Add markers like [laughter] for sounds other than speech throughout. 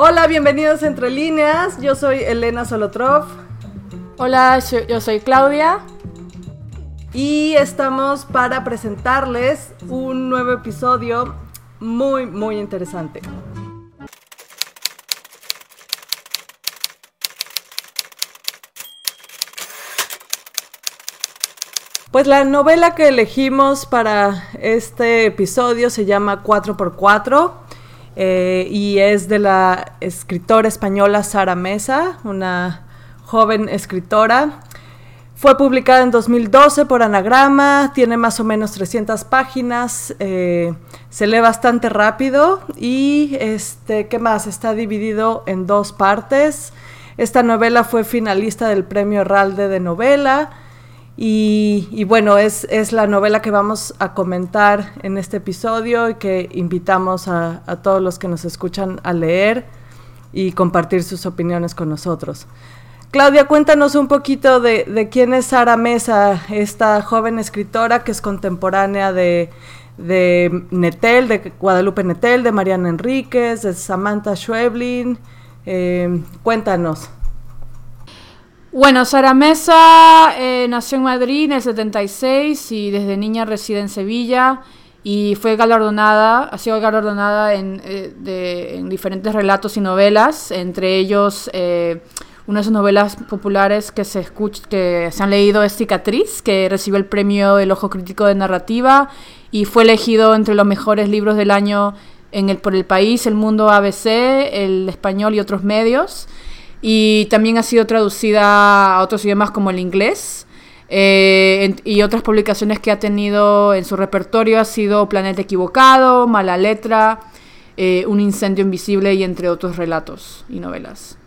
Hola, bienvenidos a Entre Líneas. Yo soy Elena Solotrov. Hola, yo soy Claudia. Y estamos para presentarles un nuevo episodio muy, muy interesante. Pues la novela que elegimos para este episodio se llama 4x4 eh, y es de la escritora española Sara Mesa, una joven escritora. Fue publicada en 2012 por Anagrama, tiene más o menos 300 páginas, eh, se lee bastante rápido y, este, ¿qué más? Está dividido en dos partes. Esta novela fue finalista del Premio Herralde de Novela y, bueno, es, es, la novela que vamos a comentar en este episodio y que invitamos a, todos los que nos escuchan a leer y compartir sus opiniones con nosotros. Claudia, cuéntanos un poquito de, quién es Sara Mesa, esta joven escritora que es contemporánea de, de Netel, de Guadalupe Netel, de Mariana Enríquez, de Samantha Schweblin. Eh, cuéntanos. Bueno, Sara Mesa eh, nació en Madrid en el 76 y desde niña reside en Sevilla y fue galardonada, ha sido galardonada en, eh, en diferentes relatos y novelas, entre ellos eh, una de sus novelas populares que se, han leído es Cicatriz, que recibió el premio El Ojo Crítico de Narrativa y fue elegido entre los mejores libros del año por el país, el mundo ABC, el español y otros medios y también ha sido traducida a otros idiomas como el inglés. Eh, y otras publicaciones que ha tenido en su repertorio ha sido Planeta Equivocado, Mala Letra, eh, Un Incendio Invisible y entre otros relatos y novelas.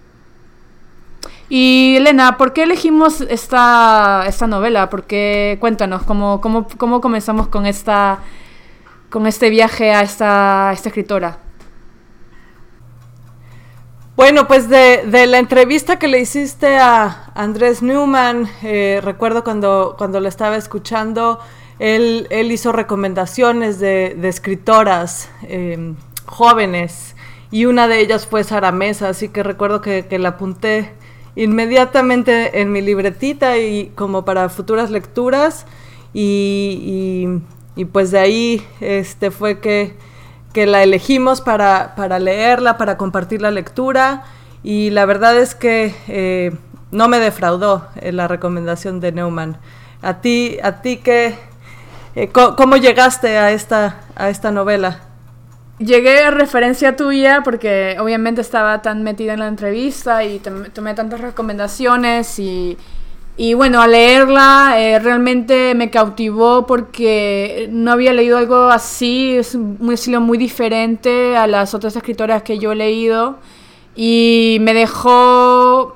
Y Elena, ¿por qué elegimos esta, esta novela? ¿Por Cuéntanos, ¿cómo, cómo, cómo comenzamos con, esta, con este viaje a esta, a esta escritora? Bueno, pues de, la entrevista que le hiciste a Andrés Newman, eh, recuerdo cuando, cuando lo estaba escuchando, él, hizo recomendaciones de, escritoras em, jóvenes y una de ellas fue Sara Mesa, así que recuerdo que, la apunté inmediatamente en mi libretita y como para futuras lecturas y, y pues de ahí este fue que que la elegimos para, leerla, para compartir la lectura y la verdad es que eh, no me defraudó eh, la recomendación de Neumann. ¿A ti, a ti qué, eh, cómo llegaste a esta, a esta novela? Llegué a referencia tuya porque obviamente estaba tan metida en la entrevista y tomé tantas recomendaciones y y bueno, al leerla eh, realmente me cautivó porque no había leído algo así, es un estilo muy diferente a las otras escritoras que yo he leído. Y me dejó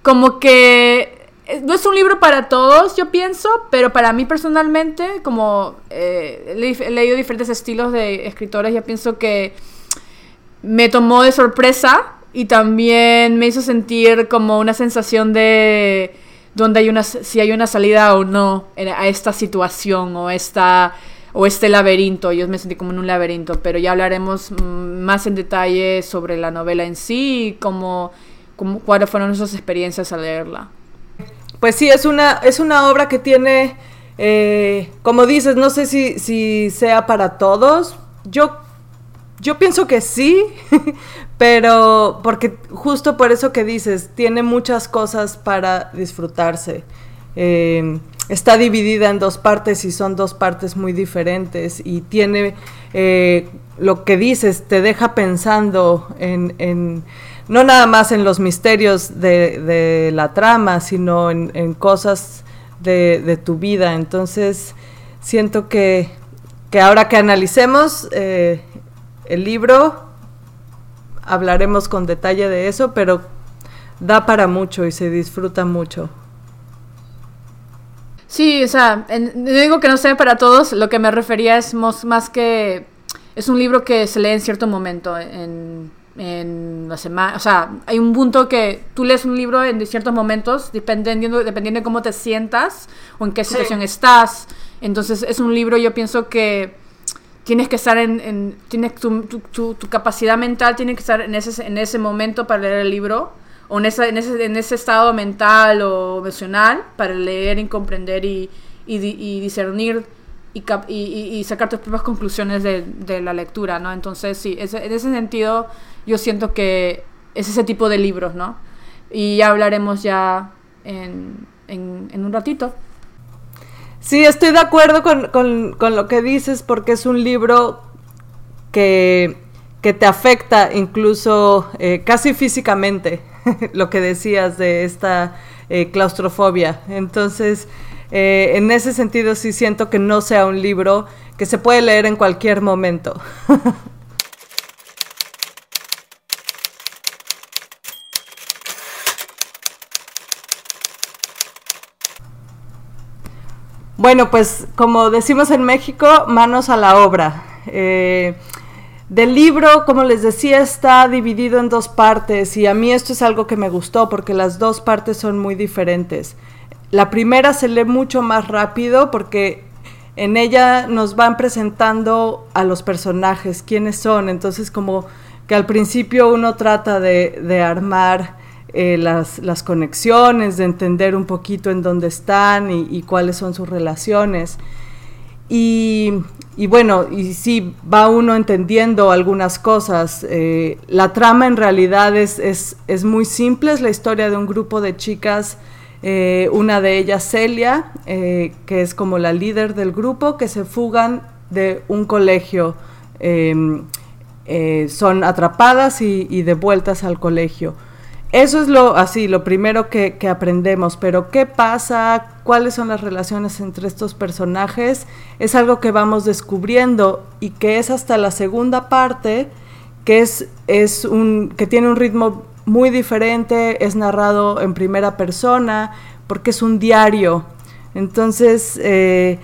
como que eh, no es un libro para todos, yo pienso, pero para mí personalmente, como eh, he leído diferentes estilos de escritores, yo pienso que me tomó de sorpresa y también me hizo sentir como una sensación de donde hay una, si hay una salida o no a esta situación o, esta, o este laberinto. Yo me sentí como en un laberinto, pero ya hablaremos mm, más en detalle sobre la novela en sí y cómo, cuáles fueron nuestras experiencias al leerla. Pues sí, es una, es una obra que tiene, eh, como dices, no sé si, si sea para todos. Yo yo pienso que sí, [laughs] pero porque justo por eso que dices, tiene muchas cosas para disfrutarse. Eh, está dividida en dos partes y son dos partes muy diferentes y tiene eh, lo que dices, te deja pensando en, no nada más en los misterios de, la trama, sino en, cosas de, tu vida. Entonces, siento que, que ahora que analicemos, eh, el libro, hablaremos con detalle de eso, pero da para mucho y se disfruta mucho. Sí, o sea, no digo que no sea para todos, lo que me refería es más, que es un libro que se lee en cierto momento, en, la semana, o sea, hay un punto que tú lees un libro en ciertos momentos, dependiendo, dependiendo de cómo te sientas o en qué situación estás. Entonces es un libro, yo pienso que tienes que estar en, tienes tu, tu, tu, capacidad mental tiene que estar en ese, en ese momento para leer el libro o en ese, en ese, en ese estado mental o emocional para leer y comprender y, y, discernir y, y, sacar tus propias conclusiones de, de, la lectura, ¿no? Entonces, sí, en ese sentido yo siento que es ese tipo de libros, ¿no? Y ya hablaremos ya en, en, un ratito. Sí, estoy de acuerdo con, con, con, lo que dices porque es un libro que, que te afecta incluso eh, casi físicamente, [laughs] lo que decías de esta eh, claustrofobia. Entonces, eh, en ese sentido sí siento que no sea un libro que se puede leer en cualquier momento. [laughs] Bueno, pues como decimos en México, manos a la obra. Eh, del libro, como les decía, está dividido en dos partes y a mí esto es algo que me gustó porque las dos partes son muy diferentes. La primera se lee mucho más rápido porque en ella nos van presentando a los personajes, quiénes son, entonces como que al principio uno trata de, de armar eh, las, las, conexiones, de entender un poquito en dónde están y, cuáles son sus relaciones. Y, bueno, y sí, va uno entendiendo algunas cosas. Eh, la trama en realidad es, es, es, muy simple, es la historia de un grupo de chicas, eh, una de ellas Celia, que es como la líder del grupo, que se fugan de un colegio. Em, son atrapadas y devueltas al colegio. Eso es lo así, lo primero que, aprendemos, pero ¿qué pasa? ¿Cuáles son las relaciones entre estos personajes? Es algo que vamos descubriendo y que es hasta la segunda parte, que es, es un, que tiene un ritmo muy diferente, es narrado en primera persona, porque es un diario. Entonces, eh,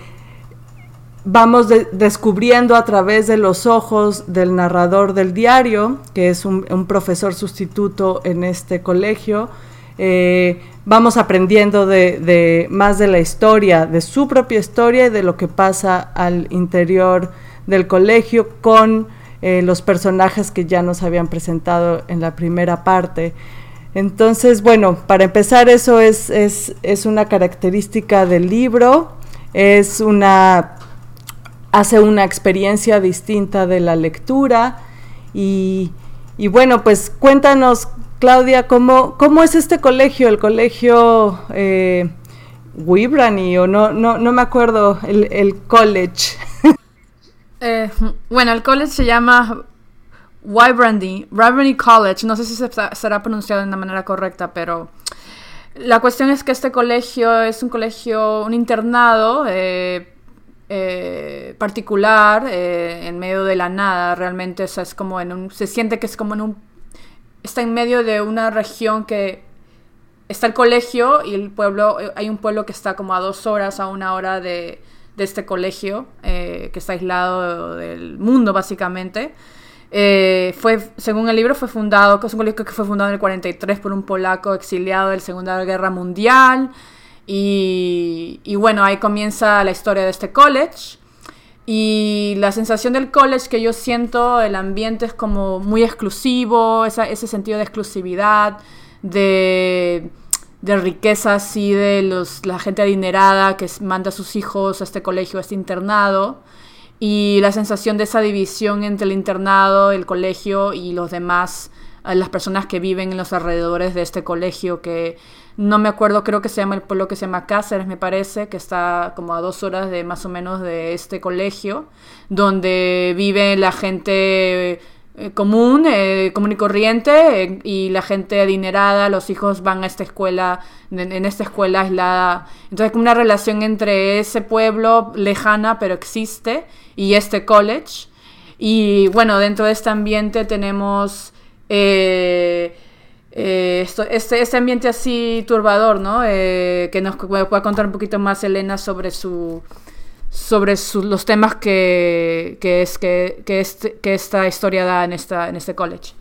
vamos descubriendo a través de los ojos del narrador del diario, que es un, profesor sustituto en este colegio, eh, vamos aprendiendo de, más de la historia, de su propia historia y de lo que pasa al interior del colegio con eh, los personajes que ya nos habían presentado en la primera parte. Entonces, bueno, para empezar, eso es, es, es una característica del libro, es una hace una experiencia distinta de la lectura. Y, bueno, pues cuéntanos, Claudia, ¿cómo, cómo es este colegio, el colegio eh, Wibrani, o no, no, no me acuerdo, el, college? [laughs] Eh, bueno, el college se llama Wibrani, Wibrani College, no sé si se será pronunciado de una manera correcta, pero... La cuestión es que este colegio es un colegio, un internado eh, eh, particular eh, en medio de la nada realmente es como en un se siente que es como en un está en medio de una región que está el colegio y el pueblo eh, hay un pueblo que está como a dos horas a una hora de, este colegio que está aislado del mundo básicamente fue, según el libro, fue fundado, es un colegio que fue fundado en el 43 por un polaco exiliado de la Segunda Guerra Mundial. Y, bueno, ahí comienza la historia de este college. Y la sensación del college que yo siento, el ambiente es como muy exclusivo, ese sentido de exclusividad, de, de riqueza así, de los, la gente adinerada que manda a sus hijos a este colegio, a este internado. Y la sensación de esa división entre el internado, el colegio y los demás, las personas que viven en los alrededores de este colegio, que no me acuerdo, creo que se llama el pueblo que se llama Cáceres, me parece, que está como a dos horas de más o menos de este colegio, donde vive la gente eh, común, eh, común y corriente, eh, y la gente adinerada, los hijos van a esta escuela, en, esta escuela aislada. Entonces, como una relación entre ese pueblo lejana, pero existe, y este college. Y bueno, dentro de este ambiente tenemos eh, esto, este, este, ambiente así turbador, ¿no? Eh, que nos pueda contar un poquito más Elena sobre su sobre los temas que, que es que, que, este, que, esta historia da en esta en este college.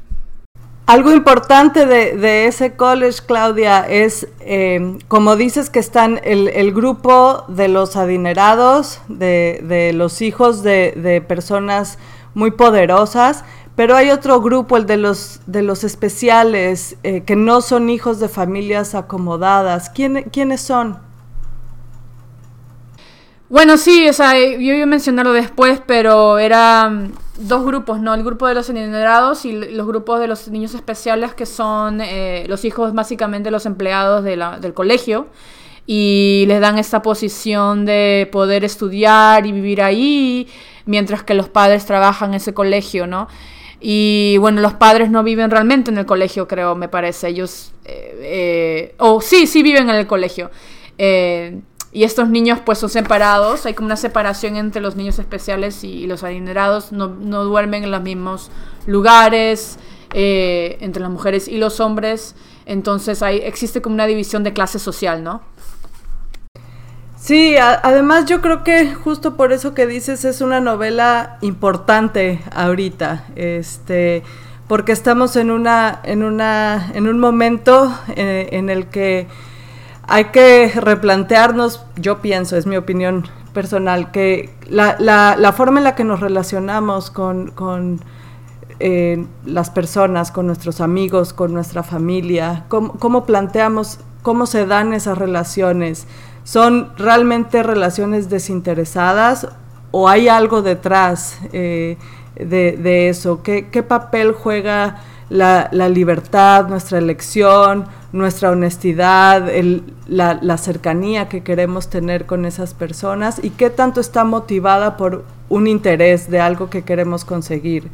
algo importante de, ese college, Claudia, es, eh, como dices, que están el, grupo de los adinerados, de, los hijos de, personas muy poderosas, pero hay otro grupo, el de los, de los especiales, eh, que no son hijos de familias acomodadas. ¿Quiénes son? Bueno, sí, o sea, yo iba a mencionarlo después, pero eran dos grupos, ¿no? El grupo de los adinerados y los grupos de los niños especiales, que son eh, los hijos básicamente los empleados de del colegio, y les dan esta posición de poder estudiar y vivir ahí, mientras que los padres trabajan en ese colegio, ¿no? Y bueno, los padres no viven realmente en el colegio, creo, me parece. Ellos, eh, eh, o sí, sí viven en el colegio. Eh, y estos niños pues son separados, hay como una separación entre los niños especiales y, los adinerados, no, duermen en los mismos lugares, eh, entre las mujeres y los hombres, entonces hay, existe como una división de clase social, ¿no? Sí, además yo creo que justo por eso que dices es una novela importante ahorita, este, porque estamos en una, en una, en un momento eh, en el que hay que replantearnos, yo pienso, es mi opinión personal, que la, la, forma en la que nos relacionamos con, con eh, las personas, con nuestros amigos, con nuestra familia, cómo, planteamos, cómo se dan esas relaciones, ¿son realmente relaciones desinteresadas o hay algo detrás eh, de, eso? ¿Qué, ¿Qué papel juega la, la libertad, nuestra elección? nuestra honestidad, la, cercanía que queremos tener con esas personas y qué tanto está motivada por un interés de algo que queremos conseguir.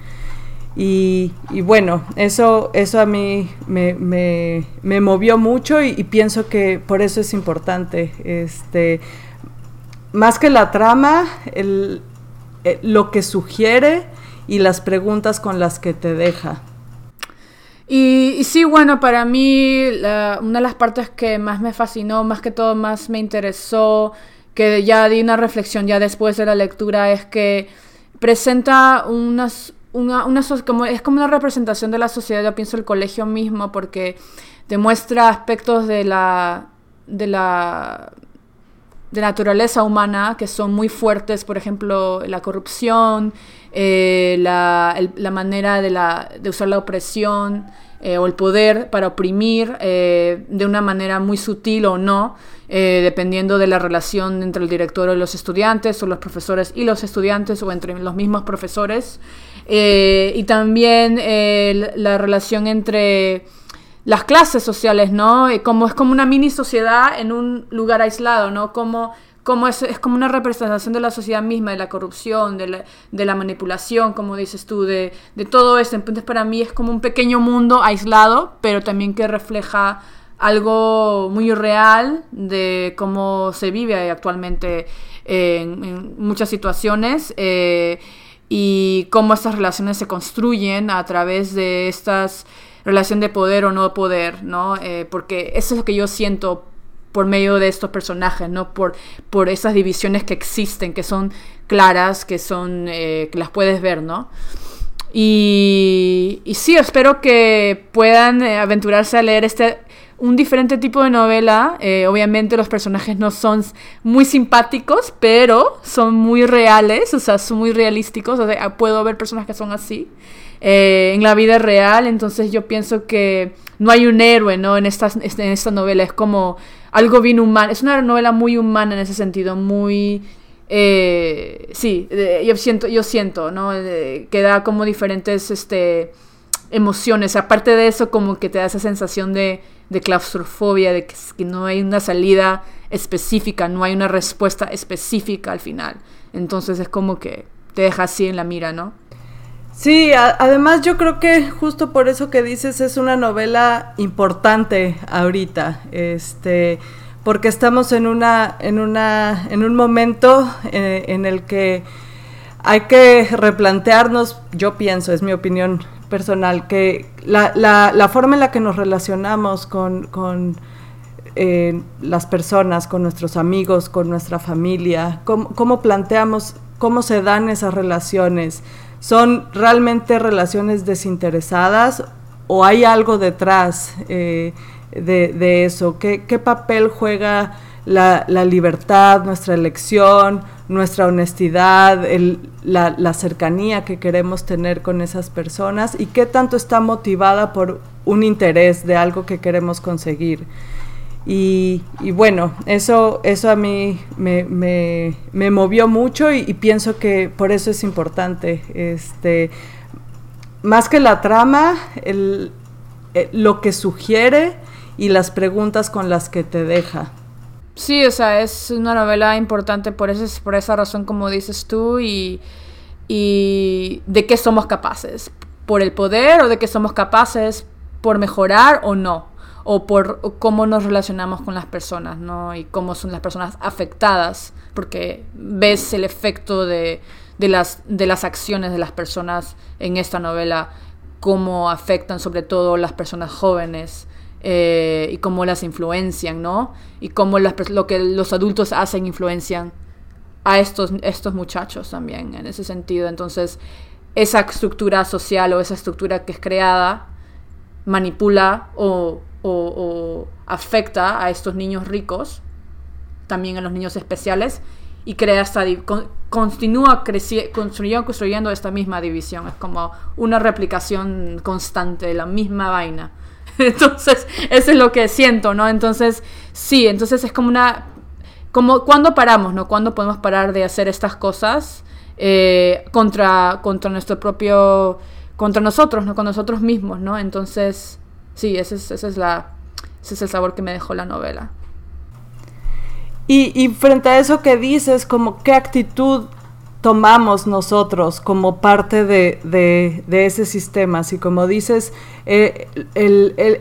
Y, bueno, eso, eso a mí me, movió mucho y, pienso que por eso es importante. Este, más que la trama, el, eh, lo que sugiere y las preguntas con las que te deja. Y, sí, bueno, para mí una de las partes que más me fascinó, más que todo más me interesó, que ya di una reflexión ya después de la lectura, es que presenta unas, una, una, como, es como una representación de la sociedad, yo pienso el colegio mismo, porque demuestra aspectos de la, de la de naturaleza humana que son muy fuertes, por ejemplo, la corrupción, eh, la, la, manera de, la, de, usar la opresión eh, o el poder para oprimir eh, de una manera muy sutil o no, dependiendo de la relación entre el director y los estudiantes, o los profesores y los estudiantes, o entre los mismos profesores. Y también la relación entre las clases sociales, ¿no? Como es como una mini sociedad en un lugar aislado, ¿no? Como, como es, es, como una representación de la sociedad misma, de la corrupción, de la, de la manipulación, como dices tú, de, de, todo esto. Entonces para mí es como un pequeño mundo aislado, pero también que refleja algo muy real de cómo se vive actualmente en, muchas situaciones. Eh, y cómo estas relaciones se construyen a través de estas relación de poder o no poder, ¿no? Eh, porque eso es lo que yo siento por medio de estos personajes, ¿no? Por, por esas divisiones que existen, que son claras, que son, eh, que las puedes ver, ¿no? Y, y sí, espero que puedan eh, aventurarse a leer este un diferente tipo de novela. obviamente los personajes no son muy simpáticos, pero son muy reales, o sea, son muy realísticos. O sea, puedo ver personas que son así. Eh, en la vida real. Entonces yo pienso que no hay un héroe, ¿no? En esta, en esta novela. Es como algo bien humano. Es una novela muy humana en ese sentido, muy... Eh, sí, yo siento, yo siento, ¿no? que da como diferentes este, emociones. Aparte de eso, como que te da esa sensación de, claustrofobia, de que, que, no hay una salida específica, no hay una respuesta específica al final. Entonces es como que te deja así en la mira, ¿no? Sí, además yo creo que justo por eso que dices es una novela importante ahorita, este, porque estamos en una, en una, en un momento eh, en, el que hay que replantearnos, yo pienso, es mi opinión personal, que la, la, forma en la que nos relacionamos con, con eh, las personas, con nuestros amigos, con nuestra familia, cómo, cómo planteamos, cómo se dan esas relaciones ¿Son realmente relaciones desinteresadas o, hay algo detrás de, de, eso? ¿Qué, ¿Qué, papel juega la, la, libertad, nuestra elección, nuestra honestidad, la, cercanía que queremos tener con esas personas y qué tanto está motivada por un interés de algo que queremos conseguir? Y, bueno, eso, eso a mí me, me, movió mucho y, pienso que por eso es importante. Este, más que la trama, eh, lo que sugiere y las preguntas con las que te deja. Sí, o sea, es una novela importante por, eso, por esa razón, como dices tú, y, y de qué somos capaces. ¿Por el poder o de qué somos capaces por mejorar o no? o por cómo nos relacionamos con las personas, ¿no? Y cómo son las personas afectadas, porque ves el efecto de, de, las, de las acciones de las personas en esta novela, cómo afectan sobre todo las personas jóvenes eh, y cómo las influencian, ¿no? Y cómo las, lo que los adultos hacen influencian a estos, estos muchachos también, en ese sentido. Entonces, esa estructura social o esa estructura que es creada manipula o o, afecta a estos niños ricos, también a los niños especiales, y crea esta, continúa construyendo, construyendo esta misma división. Es como una replicación constante de la misma vaina. [laughs] Entonces, eso es lo que siento, ¿no? Entonces, sí, entonces es como una... Como, ¿Cuándo paramos, no? ¿Cuándo podemos parar de hacer estas cosas eh, contra, contra nuestro propio... contra nosotros, ¿no? Con nosotros mismos, ¿no? Entonces, sí, ese es, ese es, la, ese es el sabor que me dejó la novela. Y, y frente a eso que dices, como qué actitud tomamos nosotros como parte de, de, ese sistema. Así como dices, eh,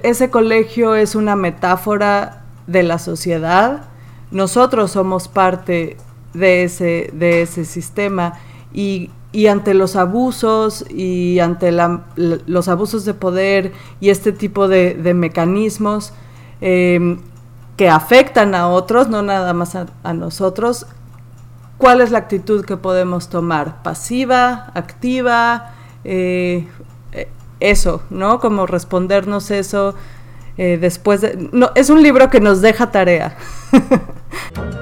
ese colegio es una metáfora de la sociedad. Nosotros somos parte de ese, de ese sistema. Y, y ante los abusos y ante los abusos de poder y este tipo de, mecanismos em, que afectan a otros, no nada más a, nosotros, ¿cuál es la actitud que podemos tomar? ¿Pasiva? ¿Activa? Eh, eh, eso, ¿no? Como respondernos eso eh, después de... No, es un libro que nos deja tarea. [laughs]